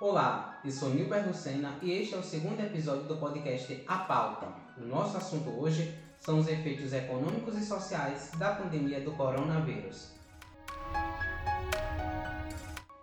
Olá, eu sou Nilber Lucena e este é o segundo episódio do podcast A Pauta. O nosso assunto hoje são os efeitos econômicos e sociais da pandemia do coronavírus.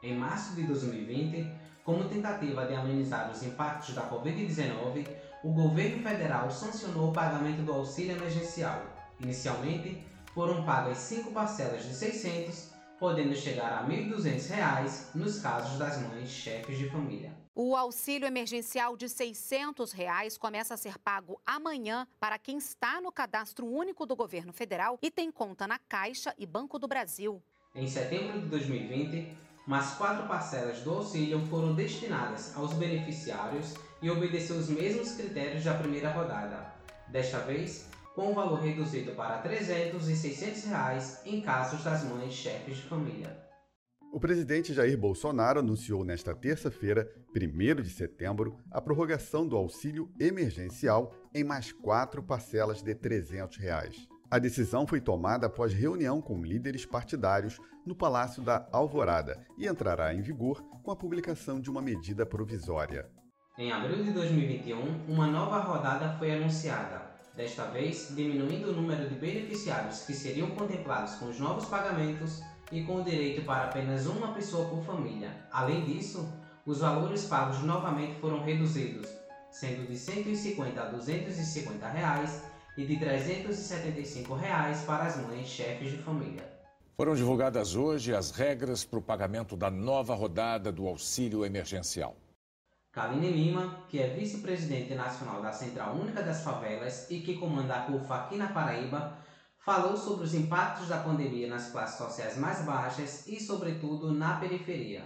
Em março de 2020, como tentativa de amenizar os impactos da Covid-19, o governo federal sancionou o pagamento do auxílio emergencial. Inicialmente, foram pagas cinco parcelas de 600 podendo chegar a R$ 1.200 nos casos das mães chefes de família. O auxílio emergencial de 600 reais começa a ser pago amanhã para quem está no cadastro único do governo federal e tem conta na Caixa e Banco do Brasil. Em setembro de 2020, mais quatro parcelas do auxílio foram destinadas aos beneficiários e obedeceu os mesmos critérios da primeira rodada. Desta vez, com o valor reduzido para 300 e 600 reais em casos das mães chefes de família. O presidente Jair Bolsonaro anunciou nesta terça-feira, 1 de setembro, a prorrogação do auxílio emergencial em mais quatro parcelas de 300 reais. A decisão foi tomada após reunião com líderes partidários no Palácio da Alvorada e entrará em vigor com a publicação de uma medida provisória. Em abril de 2021, uma nova rodada foi anunciada, desta vez diminuindo o número de beneficiários que seriam contemplados com os novos pagamentos e com o direito para apenas uma pessoa por família. Além disso, os valores pagos novamente foram reduzidos, sendo de 150 a 250 reais e de 375 reais para as mães chefes de família. Foram divulgadas hoje as regras para o pagamento da nova rodada do auxílio emergencial. Kaline Lima, que é vice-presidente nacional da Central Única das Favelas e que comanda a CUFA aqui na Paraíba, falou sobre os impactos da pandemia nas classes sociais mais baixas e, sobretudo, na periferia.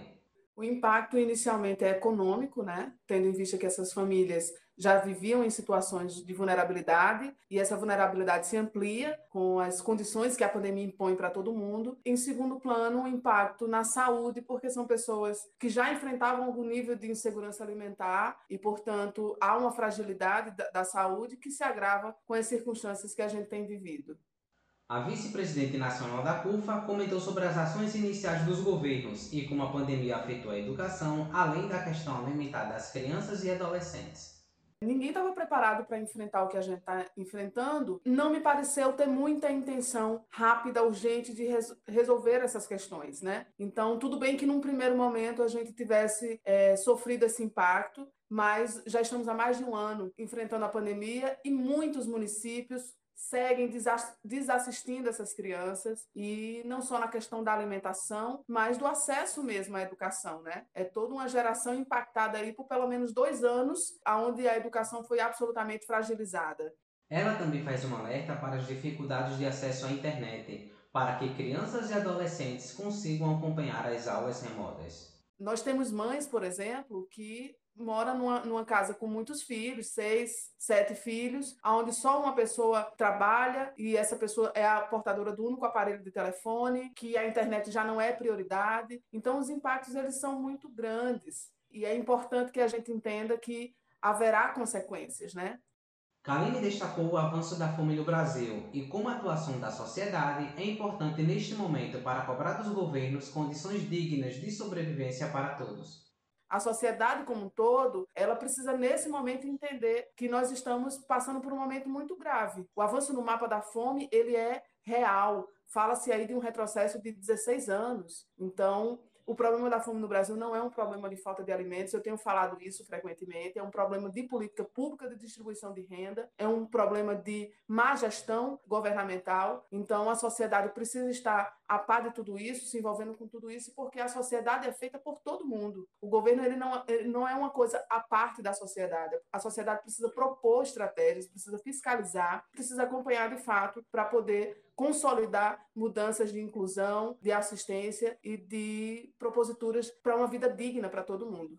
O impacto inicialmente é econômico, né? tendo em vista que essas famílias já viviam em situações de vulnerabilidade e essa vulnerabilidade se amplia com as condições que a pandemia impõe para todo mundo. Em segundo plano, o impacto na saúde, porque são pessoas que já enfrentavam algum nível de insegurança alimentar e, portanto, há uma fragilidade da, da saúde que se agrava com as circunstâncias que a gente tem vivido. A vice-presidente nacional da CUFA comentou sobre as ações iniciais dos governos e como a pandemia afetou a educação, além da questão alimentar das crianças e adolescentes. Ninguém estava preparado para enfrentar o que a gente está enfrentando. Não me pareceu ter muita intenção rápida, urgente de res resolver essas questões, né? Então, tudo bem que num primeiro momento a gente tivesse é, sofrido esse impacto, mas já estamos há mais de um ano enfrentando a pandemia e muitos municípios seguem desassistindo essas crianças e não só na questão da alimentação, mas do acesso mesmo à educação, né? É toda uma geração impactada aí por pelo menos dois anos, onde a educação foi absolutamente fragilizada. Ela também faz um alerta para as dificuldades de acesso à internet, para que crianças e adolescentes consigam acompanhar as aulas remotas. Nós temos mães, por exemplo, que mora numa, numa casa com muitos filhos, seis, sete filhos, onde só uma pessoa trabalha e essa pessoa é a portadora do único aparelho de telefone, que a internet já não é prioridade. Então, os impactos eles são muito grandes e é importante que a gente entenda que haverá consequências, né? Kaline destacou o avanço da fome no Brasil e como a atuação da sociedade é importante neste momento para cobrar dos governos condições dignas de sobrevivência para todos a sociedade como um todo, ela precisa nesse momento entender que nós estamos passando por um momento muito grave. O avanço no mapa da fome, ele é real. Fala-se aí de um retrocesso de 16 anos. Então, o problema da fome no Brasil não é um problema de falta de alimentos, eu tenho falado isso frequentemente, é um problema de política pública de distribuição de renda, é um problema de má gestão governamental. Então, a sociedade precisa estar a par de tudo isso, se envolvendo com tudo isso, porque a sociedade é feita por todo mundo. O governo ele não, ele não é uma coisa à parte da sociedade. A sociedade precisa propor estratégias, precisa fiscalizar, precisa acompanhar de fato para poder consolidar mudanças de inclusão, de assistência e de proposituras para uma vida digna para todo mundo.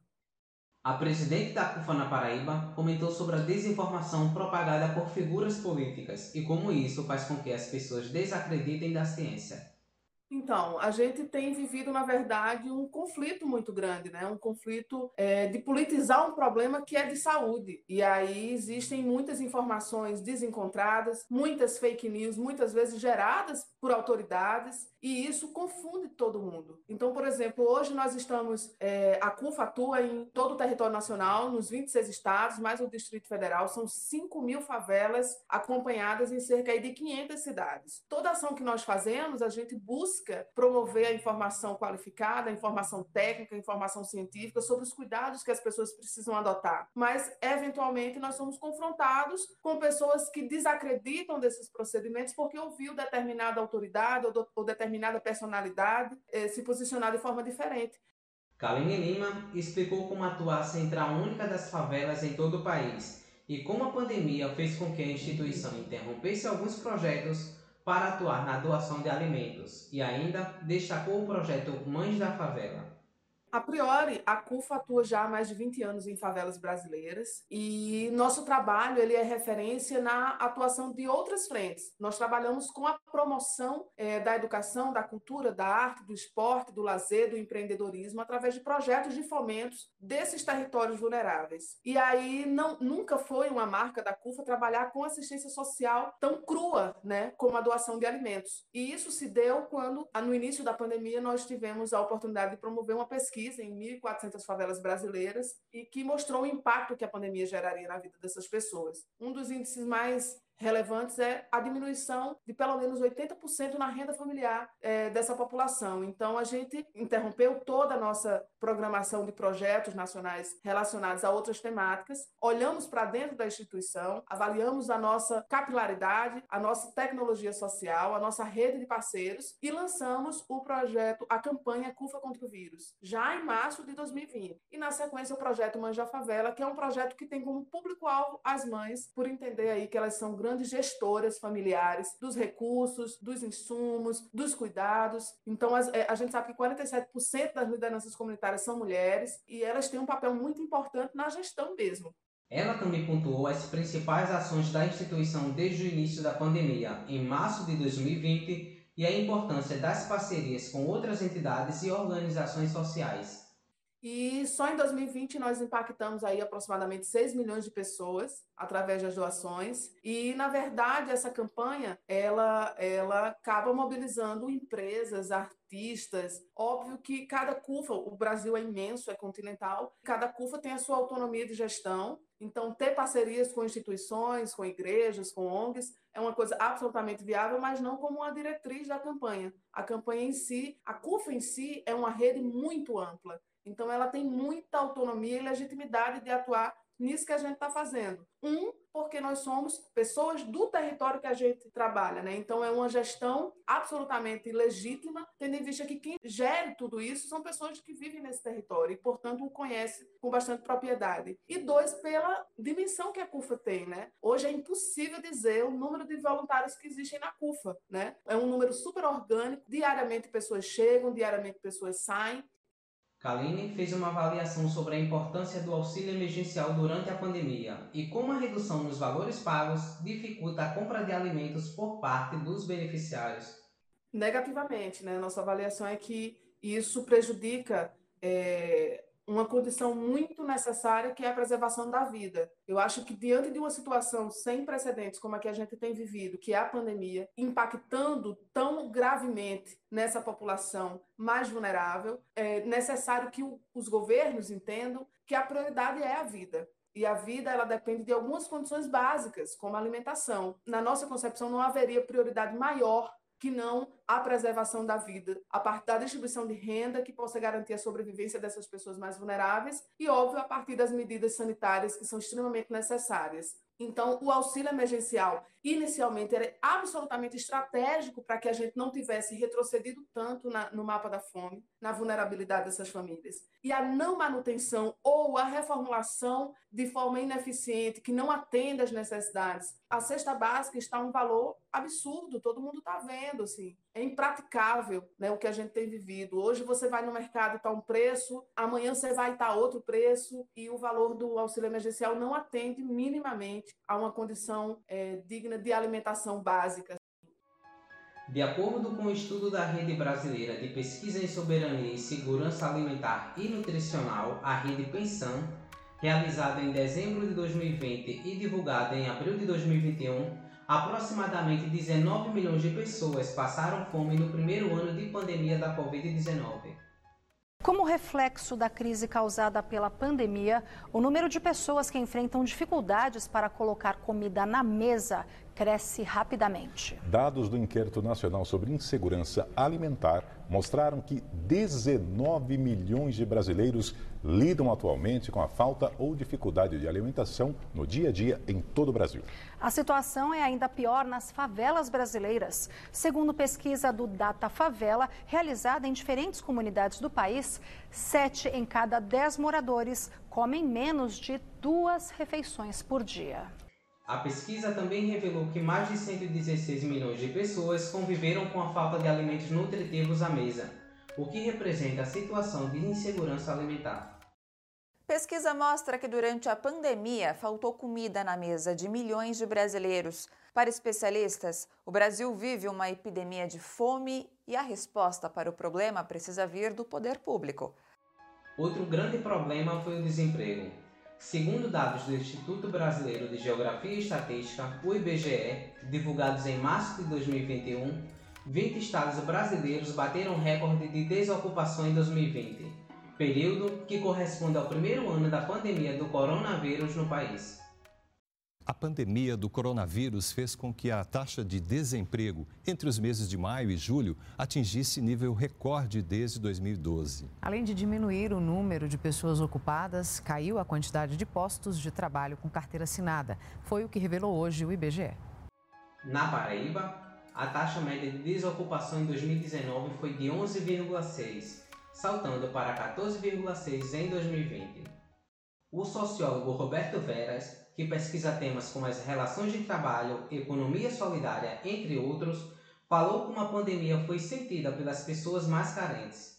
A presidente da CUFA na Paraíba comentou sobre a desinformação propagada por figuras políticas e como isso faz com que as pessoas desacreditem da ciência. Então, a gente tem vivido, na verdade, um conflito muito grande, né? Um conflito é, de politizar um problema que é de saúde. E aí existem muitas informações desencontradas, muitas fake news, muitas vezes geradas por autoridades E isso confunde todo mundo. Então, por exemplo, hoje nós estamos, é, a CUFA atua em todo o território nacional, nos 26 estados, mais o Distrito Federal, são 5 mil favelas acompanhadas em cerca de 500 cidades. Toda ação que nós fazemos, a gente busca promover a informação qualificada, a informação técnica, a informação científica sobre os cuidados que as pessoas precisam adotar. Mas, eventualmente, nós somos confrontados com pessoas que desacreditam desses procedimentos porque ouviu determinada autoridade ou, ou determinada personalidade eh, se posicionar de forma diferente. Kaline Lima explicou como atuar Central Única das Favelas em todo o país e como a pandemia fez com que a instituição interrompesse alguns projetos para atuar na doação de alimentos e ainda destacou o projeto Mães da Favela. A priori, a CUFA atua já há mais de 20 anos em favelas brasileiras e nosso trabalho ele é referência na atuação de outras frentes. Nós trabalhamos com a promoção é, da educação, da cultura, da arte, do esporte, do lazer, do empreendedorismo através de projetos de fomentos desses territórios vulneráveis. E aí não, nunca foi uma marca da CUFA trabalhar com assistência social tão crua, né, como a doação de alimentos. E isso se deu quando, no início da pandemia, nós tivemos a oportunidade de promover uma pesquisa pesquisa em 1.400 favelas brasileiras e que mostrou o impacto que a pandemia geraria na vida dessas pessoas. Um dos índices mais relevantes é a diminuição de pelo menos 80% na renda familiar é, dessa população. Então, a gente interrompeu toda a nossa programação de projetos nacionais relacionados a outras temáticas, olhamos para dentro da instituição, avaliamos a nossa capilaridade, a nossa tecnologia social, a nossa rede de parceiros e lançamos o projeto, a campanha CUFA contra o Vírus, já em março de 2020. E, na sequência, o projeto Manja Favela, que é um projeto que tem como público-alvo as mães, por entender aí que elas são grandes gestoras familiares dos recursos, dos insumos, dos cuidados. Então, é, a gente sabe que 47% das lideranças comunitárias são mulheres e elas têm um papel muito importante na gestão mesmo. Ela também pontuou as principais ações da instituição desde o início da pandemia, em março de 2020, e a importância das parcerias com outras entidades e organizações sociais. E só em 2020 nós impactamos aí aproximadamente 6 milhões de pessoas através das doações. E na verdade essa campanha ela ela acaba mobilizando empresas, artistas. Óbvio que cada CUFA, o Brasil é imenso, é continental, cada CUFA tem a sua autonomia de gestão. Então ter parcerias com instituições, com igrejas, com ONGs é uma coisa absolutamente viável, mas não como uma diretriz da campanha. A campanha em si, a CUFA em si é uma rede muito ampla. Então, ela tem muita autonomia e legitimidade de atuar nisso que a gente está fazendo. Um, porque nós somos pessoas do território que a gente trabalha, né? Então é uma gestão absolutamente legítima, tendo em vista que quem gere tudo isso são pessoas que vivem nesse território e, portanto, o conhece com bastante propriedade. E dois, pela dimensão que a CUFA tem, né? Hoje é impossível dizer o número de voluntários que existem na CUFA, né? É um número super orgânico, diariamente pessoas chegam, diariamente pessoas saem, Kaline fez uma avaliação sobre a importância do auxílio emergencial durante a pandemia e como a redução nos valores pagos dificulta a compra de alimentos por parte dos beneficiários. Negativamente, né? Nossa avaliação é que isso prejudica é, uma condição muito necessária que é a preservação da vida. Eu acho que diante de uma situação sem precedentes como a que a gente tem vivido, que é a pandemia, impactando tão gravemente nessa população mais vulnerável, é necessário que os governos entendam que a prioridade é a vida. E a vida ela depende de algumas condições básicas, como a alimentação. Na nossa concepção não haveria prioridade maior que não a preservação da vida, a partir da distribuição de renda que possa garantir a sobrevivência dessas pessoas mais vulneráveis e, óbvio, a partir das medidas sanitárias que são extremamente necessárias. Então, o auxílio emergencial, inicialmente, era absolutamente estratégico para que a gente não tivesse retrocedido tanto na, no mapa da fome, na vulnerabilidade dessas famílias. E a não manutenção ou a reformulação de forma ineficiente, que não atende às necessidades. A cesta básica está um valor absurdo, todo mundo está vendo, assim. É impraticável né, o que a gente tem vivido. Hoje você vai no mercado, está um preço, amanhã você vai estar tá outro preço, e o valor do auxílio emergencial não atende minimamente a uma condição é, digna de alimentação básica. De acordo com o estudo da Rede Brasileira de Pesquisa em Soberania e Segurança Alimentar e Nutricional, a Rede Pensão, realizado em dezembro de 2020 e divulgado em abril de 2021, aproximadamente 19 milhões de pessoas passaram fome no primeiro ano de pandemia da Covid-19. Como reflexo da crise causada pela pandemia, o número de pessoas que enfrentam dificuldades para colocar comida na mesa cresce rapidamente. Dados do Inquérito Nacional sobre Insegurança Alimentar mostraram que 19 milhões de brasileiros lidam atualmente com a falta ou dificuldade de alimentação no dia a dia em todo o Brasil. A situação é ainda pior nas favelas brasileiras. Segundo pesquisa do Data Favela, realizada em diferentes comunidades do país, sete em cada dez moradores comem menos de duas refeições por dia. A pesquisa também revelou que mais de 116 milhões de pessoas conviveram com a falta de alimentos nutritivos à mesa, o que representa a situação de insegurança alimentar. Pesquisa mostra que durante a pandemia faltou comida na mesa de milhões de brasileiros. Para especialistas, o Brasil vive uma epidemia de fome e a resposta para o problema precisa vir do poder público. Outro grande problema foi o desemprego. Segundo dados do Instituto Brasileiro de Geografia e Estatística, o IBGE, divulgados em março de 2021, 20 estados brasileiros bateram recorde de desocupação em 2020, período que corresponde ao primeiro ano da pandemia do coronavírus no país. A pandemia do coronavírus fez com que a taxa de desemprego entre os meses de maio e julho atingisse nível recorde desde 2012. Além de diminuir o número de pessoas ocupadas, caiu a quantidade de postos de trabalho com carteira assinada. Foi o que revelou hoje o IBGE. Na Paraíba, a taxa média de desocupação em 2019 foi de 11,6, saltando para 14,6 em 2020. O sociólogo Roberto Veras que pesquisa temas como as relações de trabalho, economia solidária, entre outros, falou como a pandemia foi sentida pelas pessoas mais carentes.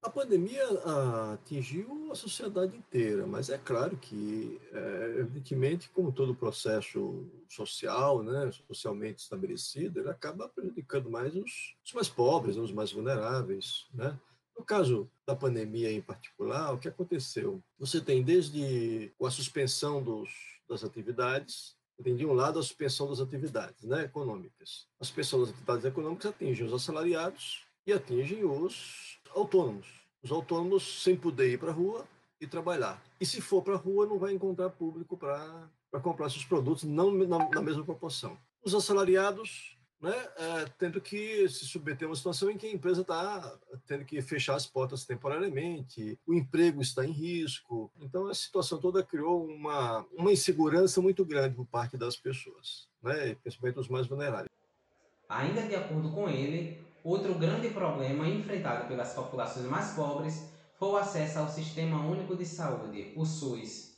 A pandemia ah, atingiu a sociedade inteira, mas é claro que, é, evidentemente, como todo processo social, né, socialmente estabelecido, ele acaba prejudicando mais os, os mais pobres, os mais vulneráveis, né? No caso da pandemia em particular, o que aconteceu? Você tem desde a suspensão dos, das atividades, tem de um lado a suspensão das atividades né, econômicas. A suspensão das atividades econômicas atinge os assalariados e atinge os autônomos. Os autônomos sem poder ir para a rua e trabalhar. E se for para a rua, não vai encontrar público para comprar seus produtos, não na, na mesma proporção. Os assalariados né, é, tendo que se submeter a uma situação em que a empresa está tendo que fechar as portas temporariamente, o emprego está em risco. Então, a situação toda criou uma, uma insegurança muito grande por parte das pessoas, né, principalmente os mais vulneráveis. Ainda de acordo com ele, outro grande problema enfrentado pelas populações mais pobres foi o acesso ao Sistema Único de Saúde, o SUS,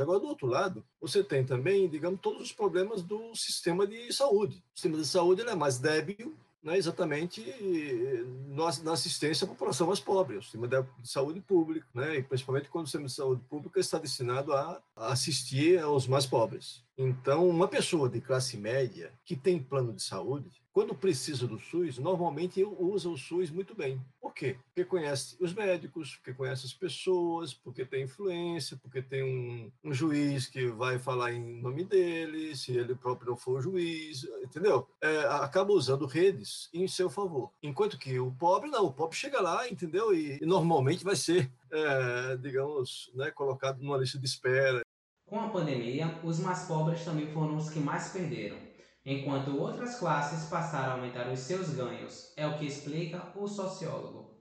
Agora, do outro lado, você tem também, digamos, todos os problemas do sistema de saúde. O sistema de saúde é mais débil, né, exatamente na assistência à população mais pobre, o sistema de saúde pública, né, e principalmente quando o sistema de saúde pública está destinado a assistir aos mais pobres. Então, uma pessoa de classe média que tem plano de saúde, quando precisa do SUS, normalmente usa o SUS muito bem. Por quê? Porque conhece os médicos, porque conhece as pessoas, porque tem influência, porque tem um, um juiz que vai falar em nome dele, se ele próprio não for juiz, entendeu? É, acaba usando redes em seu favor. Enquanto que o pobre, não, o pobre chega lá, entendeu? E, e normalmente vai ser, é, digamos, né, colocado numa lista de espera. Com a pandemia, os mais pobres também foram os que mais perderam enquanto outras classes passaram a aumentar os seus ganhos, é o que explica o sociólogo.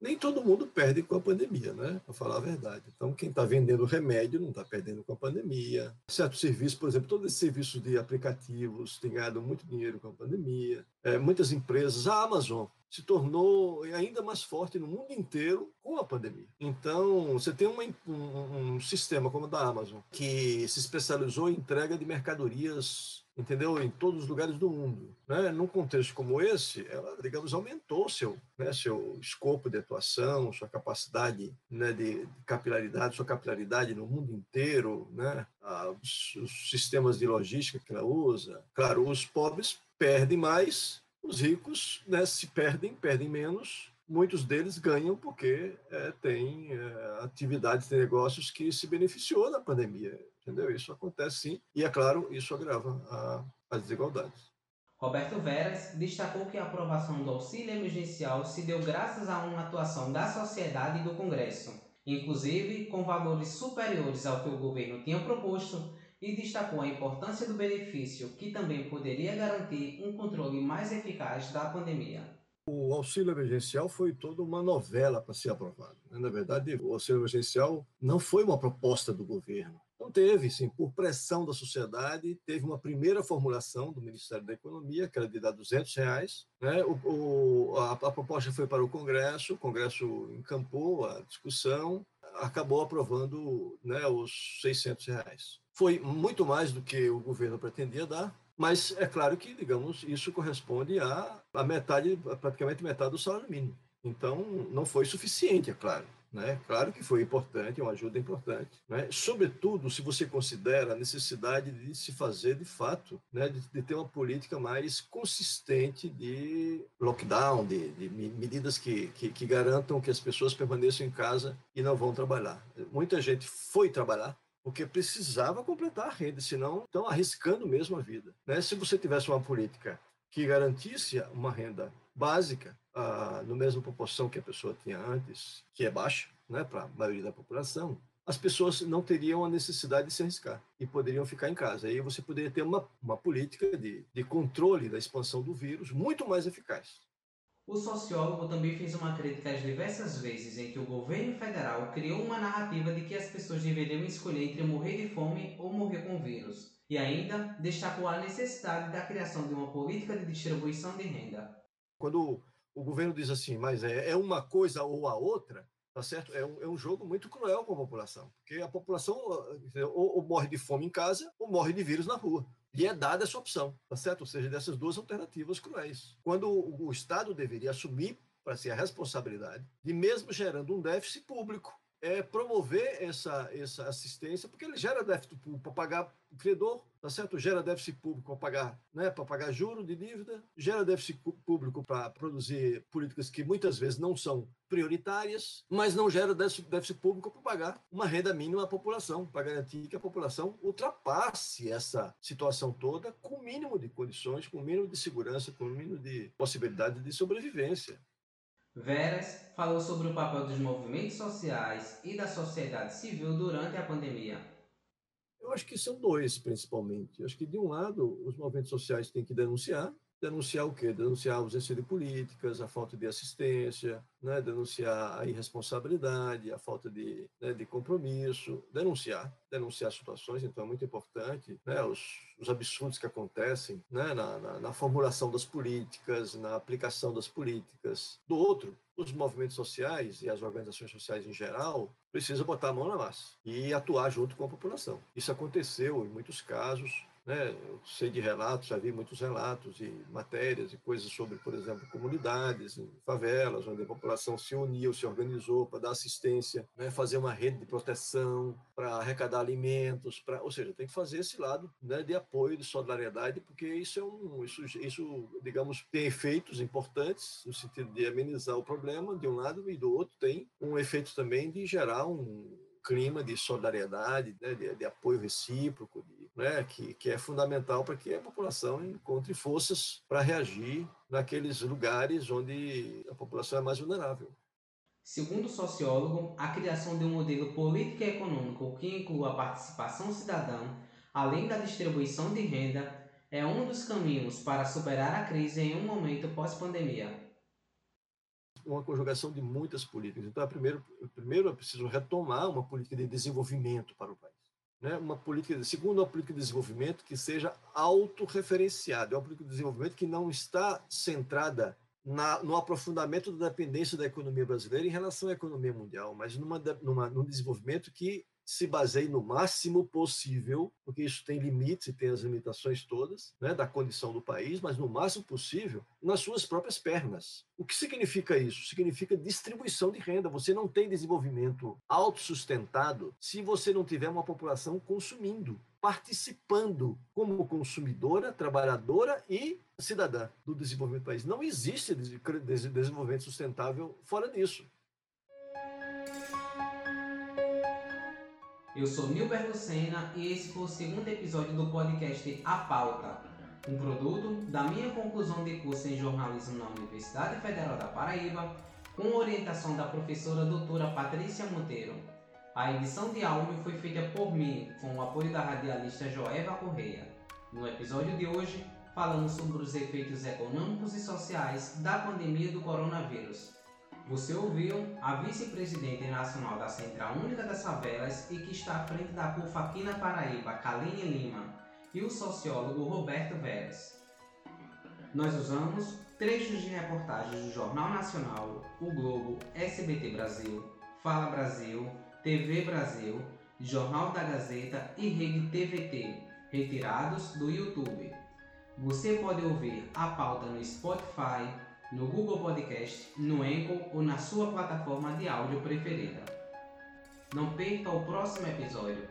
Nem todo mundo perde com a pandemia, né? Para falar a verdade. Então, quem está vendendo remédio não está perdendo com a pandemia. Certos serviços, por exemplo, todos esses serviços de aplicativos têm ganhado muito dinheiro com a pandemia. É, muitas empresas, a Amazon se tornou ainda mais forte no mundo inteiro com a pandemia. Então, você tem uma, um, um sistema como o da Amazon, que se especializou em entrega de mercadorias entendeu? Em todos os lugares do mundo. Né? Num contexto como esse, ela, digamos, aumentou seu, né, seu escopo de atuação, sua capacidade né, de, capilaridade, sua capilaridade no mundo inteiro, né? Ah, os, os sistemas de logística que ela usa. Claro, os pobres perdem mais, os ricos né, se perdem, perdem menos, muitos deles ganham porque é, têm é, atividades de negócios que se beneficiou da pandemia entendeu? Isso acontece sim, e é claro, isso agrava a, as desigualdades. Roberto Veras destacou que a aprovação do auxílio emergencial se deu graças a uma atuação da sociedade e do Congresso, inclusive com valores superiores ao que o governo tinha proposto, e destacou a importância do benefício, que também poderia garantir um controle mais eficaz da pandemia. O auxílio emergencial foi toda uma novela para ser aprovado. Né? Na verdade, o auxílio emergencial não foi uma proposta do governo. Não teve, sim, por pressão da sociedade, teve uma primeira formulação do Ministério da Economia, que era de dar 200 reais. Né? O, o, a, a proposta foi para o Congresso, o Congresso encampou a discussão, acabou aprovando né, os 600 reais. Foi muito mais do que o governo pretendia dar, mas é claro que, digamos, isso corresponde a, a metade, a praticamente metade do salário mínimo. Então, não foi suficiente, é claro. Né? Claro que foi importante, é uma ajuda importante, né? sobretudo se você considera a necessidade de se fazer de fato, né? de, de ter uma política mais consistente de lockdown, de, de medidas que, que, que garantam que as pessoas permaneçam em casa e não vão trabalhar. Muita gente foi trabalhar, porque precisava completar a renda, senão estão arriscando mesmo a vida. Né? Se você tivesse uma política que garantisse uma renda básica, ah, no mesma proporção que a pessoa tinha antes, que é baixa, né, para a maioria da população, as pessoas não teriam a necessidade de se arriscar e poderiam ficar em casa. Aí você poderia ter uma, uma política de, de controle da expansão do vírus muito mais eficaz. O sociólogo também fez uma crítica às diversas vezes em que o governo federal criou uma narrativa de que as pessoas deveriam escolher entre morrer de fome ou morrer com vírus, e ainda destacou a necessidade da criação de uma política de distribuição de renda. Quando o governo diz assim, mas é, é uma coisa ou a outra, tá certo? É um, é um jogo muito cruel com a população, porque a população ou, ou morre de fome em casa ou morre de vírus na rua lhe é dada essa opção, tá certo? Ou seja, dessas duas alternativas cruéis. Quando o, Estado deveria assumir para si a responsabilidade de, mesmo gerando um déficit público, é, promover essa, essa assistência, porque ele gera déficit público para pagar o credor, tá certo? Gera déficit público para pagar, né, para pagar juro de dívida, gera déficit público para produzir políticas que muitas vezes não são prioritárias, mas não gera déficit público para pagar uma renda mínima à população, para garantir que a população ultrapasse essa situação toda com o mínimo de condições, com o mínimo de segurança, com o mínimo de possibilidade de sobrevivência. Veras falou sobre o papel dos movimentos sociais e da sociedade civil durante a pandemia. Eu acho que são dois, principalmente. Eu acho que, de um lado, os movimentos sociais têm que denunciar, denunciar o quê? Denunciar a ausência de políticas, a falta de assistência, né? denunciar a irresponsabilidade, a falta de, né, de compromisso, denunciar, denunciar situações, então é muito importante, né? os, os absurdos que acontecem né? Na, na, na formulação das políticas, na aplicação das políticas. Do outro, os movimentos sociais e as organizações sociais em geral precisam botar a mão na massa e atuar junto com a população. Isso aconteceu em muitos casos, né? Eu sei de relatos, já vi muitos relatos e matérias e coisas sobre, por exemplo, comunidades, favelas, onde a população se uniu, se organizou para dar assistência, né? fazer uma rede de proteção, para arrecadar alimentos, para, ou seja, tem que fazer esse lado né, de apoio, de solidariedade, porque isso é um, isso, isso, digamos, tem efeitos importantes no sentido de amenizar o problema de um lado e do outro tem um efeito também de gerar um clima de solidariedade, né, de, de, apoio recíproco, de, né, que, que é fundamental para que a população encontre forças para reagir naqueles lugares onde a população é mais vulnerável. Segundo o sociólogo, a criação de um modelo político e econômico que inclua a participação cidadã, além da distribuição de renda, é um dos caminhos para superar a crise em um momento pós-pandemia uma conjugação de muitas políticas. Então, é primeiro, primeiro é preciso retomar uma política de desenvolvimento para o país. Né? Uma política, segundo, uma política de desenvolvimento que seja autorreferenciada, é uma política de desenvolvimento que não está centrada na, no aprofundamento da dependência da economia brasileira em relação à economia mundial, mas numa, numa, num desenvolvimento que se baseie no máximo possível, porque isso tem limites e tem as limitações todas né, da condição do país, mas no máximo possível nas suas próprias pernas. O que significa isso? Significa distribuição de renda. Você não tem desenvolvimento autossustentado se você não tiver uma população consumindo participando como consumidora, trabalhadora e cidadã do desenvolvimento do país. Não existe desenvolvimento sustentável fora disso. Eu sou Nilber Lucena e esse foi o segundo episódio do podcast A Pauta. um produto da minha conclusão de curso em jornalismo na Universidade Federal da Paraíba, com orientação da professora doutora Patrícia Monteiro. A edição de áudio foi feita por mim, com o apoio da radialista Joeva Correia. No episódio de hoje, falamos sobre os efeitos econômicos e sociais da pandemia do coronavírus. Você ouviu a vice-presidente nacional da Central Única das Favelas e que está à frente da CUFA Paraíba, Kaline Lima, e o sociólogo Roberto Vélez. Nós usamos trechos de reportagens do Jornal Nacional, O Globo, SBT Brasil, Fala Brasil, TV Brasil, Jornal da Gazeta e Rede TVT, retirados do YouTube. Você pode ouvir a pauta no Spotify, no Google Podcast, no Anchor ou na sua plataforma de áudio preferida. Não perca o próximo episódio.